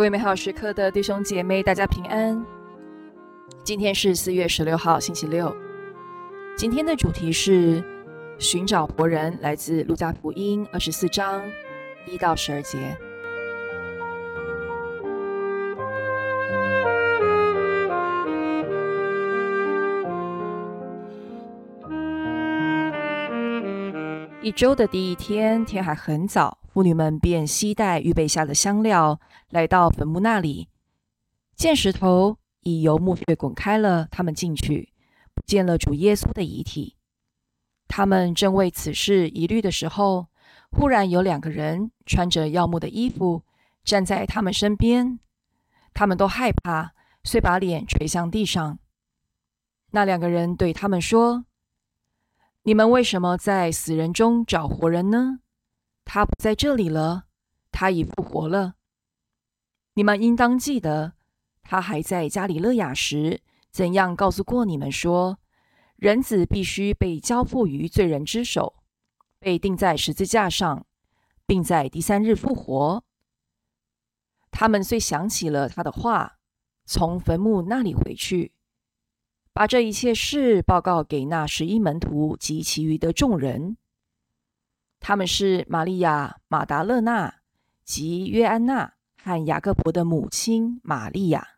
各位美好时刻的弟兄姐妹，大家平安。今天是四月十六号，星期六。今天的主题是寻找活人，来自路加福音二十四章一到十二节。一周的第一天，天还很早。妇女们便携带预备下的香料，来到坟墓那里，见石头已由墓穴滚开了。他们进去，不见了主耶稣的遗体。他们正为此事疑虑的时候，忽然有两个人穿着耀目的衣服站在他们身边。他们都害怕，遂把脸垂向地上。那两个人对他们说：“你们为什么在死人中找活人呢？”他不在这里了，他已复活了。你们应当记得，他还在加里勒雅时，怎样告诉过你们说，人子必须被交付于罪人之手，被钉在十字架上，并在第三日复活。他们遂想起了他的话，从坟墓那里回去，把这一切事报告给那十一门徒及其余的众人。他们是玛利亚、马达勒纳及约安娜和雅各伯的母亲玛利亚。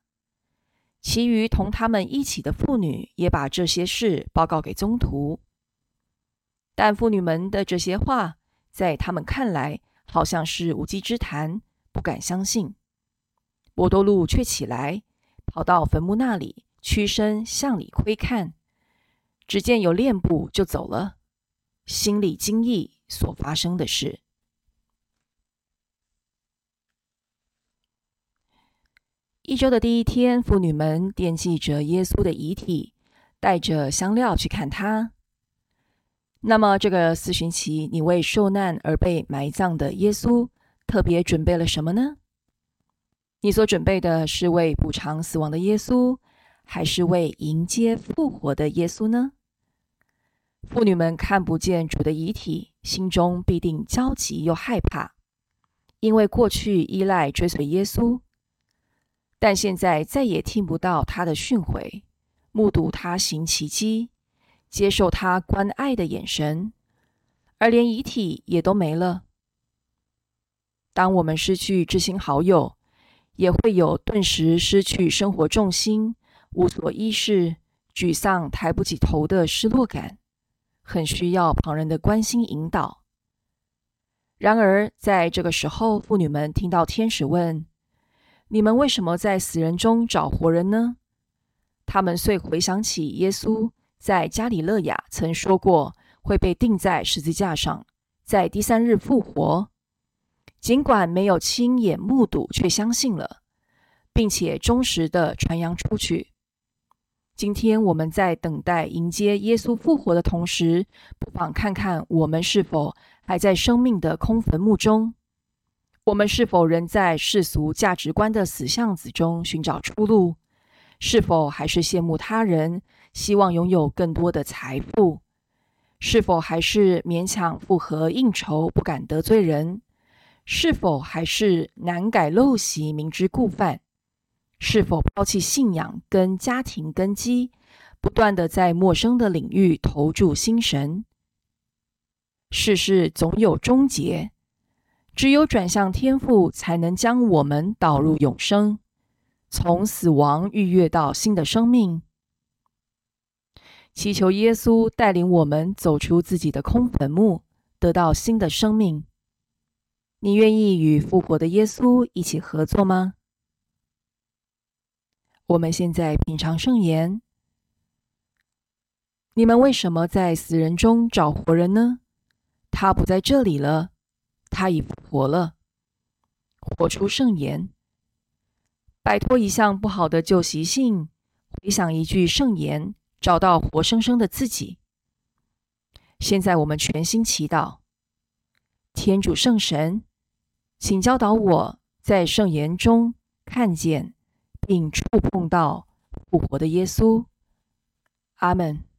其余同他们一起的妇女也把这些事报告给宗徒。但妇女们的这些话，在他们看来好像是无稽之谈，不敢相信。波多禄却起来，跑到坟墓那里，屈身向里窥看，只见有链布，就走了，心里惊异。所发生的事。一周的第一天，妇女们惦记着耶稣的遗体，带着香料去看他。那么，这个四旬期，你为受难而被埋葬的耶稣，特别准备了什么呢？你所准备的是为补偿死亡的耶稣，还是为迎接复活的耶稣呢？妇女们看不见主的遗体，心中必定焦急又害怕，因为过去依赖追随耶稣，但现在再也听不到他的训诲，目睹他行奇迹，接受他关爱的眼神，而连遗体也都没了。当我们失去知心好友，也会有顿时失去生活重心、无所依恃、沮丧、抬不起头的失落感。很需要旁人的关心引导。然而，在这个时候，妇女们听到天使问：“你们为什么在死人中找活人呢？”他们遂回想起耶稣在加里勒亚曾说过会被钉在十字架上，在第三日复活。尽管没有亲眼目睹，却相信了，并且忠实的传扬出去。今天我们在等待迎接耶稣复活的同时，不妨看看我们是否还在生命的空坟墓中？我们是否仍在世俗价值观的死巷子中寻找出路？是否还是羡慕他人，希望拥有更多的财富？是否还是勉强复合应酬，不敢得罪人？是否还是难改陋习，明知故犯？是否抛弃信仰跟家庭根基，不断的在陌生的领域投注心神？世事总有终结，只有转向天赋，才能将我们导入永生，从死亡逾越到新的生命。祈求耶稣带领我们走出自己的空坟墓，得到新的生命。你愿意与复活的耶稣一起合作吗？我们现在品尝圣言。你们为什么在死人中找活人呢？他不在这里了，他已复活了。活出圣言，摆脱一项不好的旧习性，回想一句圣言，找到活生生的自己。现在我们全心祈祷，天主圣神，请教导我在圣言中看见。并触碰到复活的耶稣，阿门。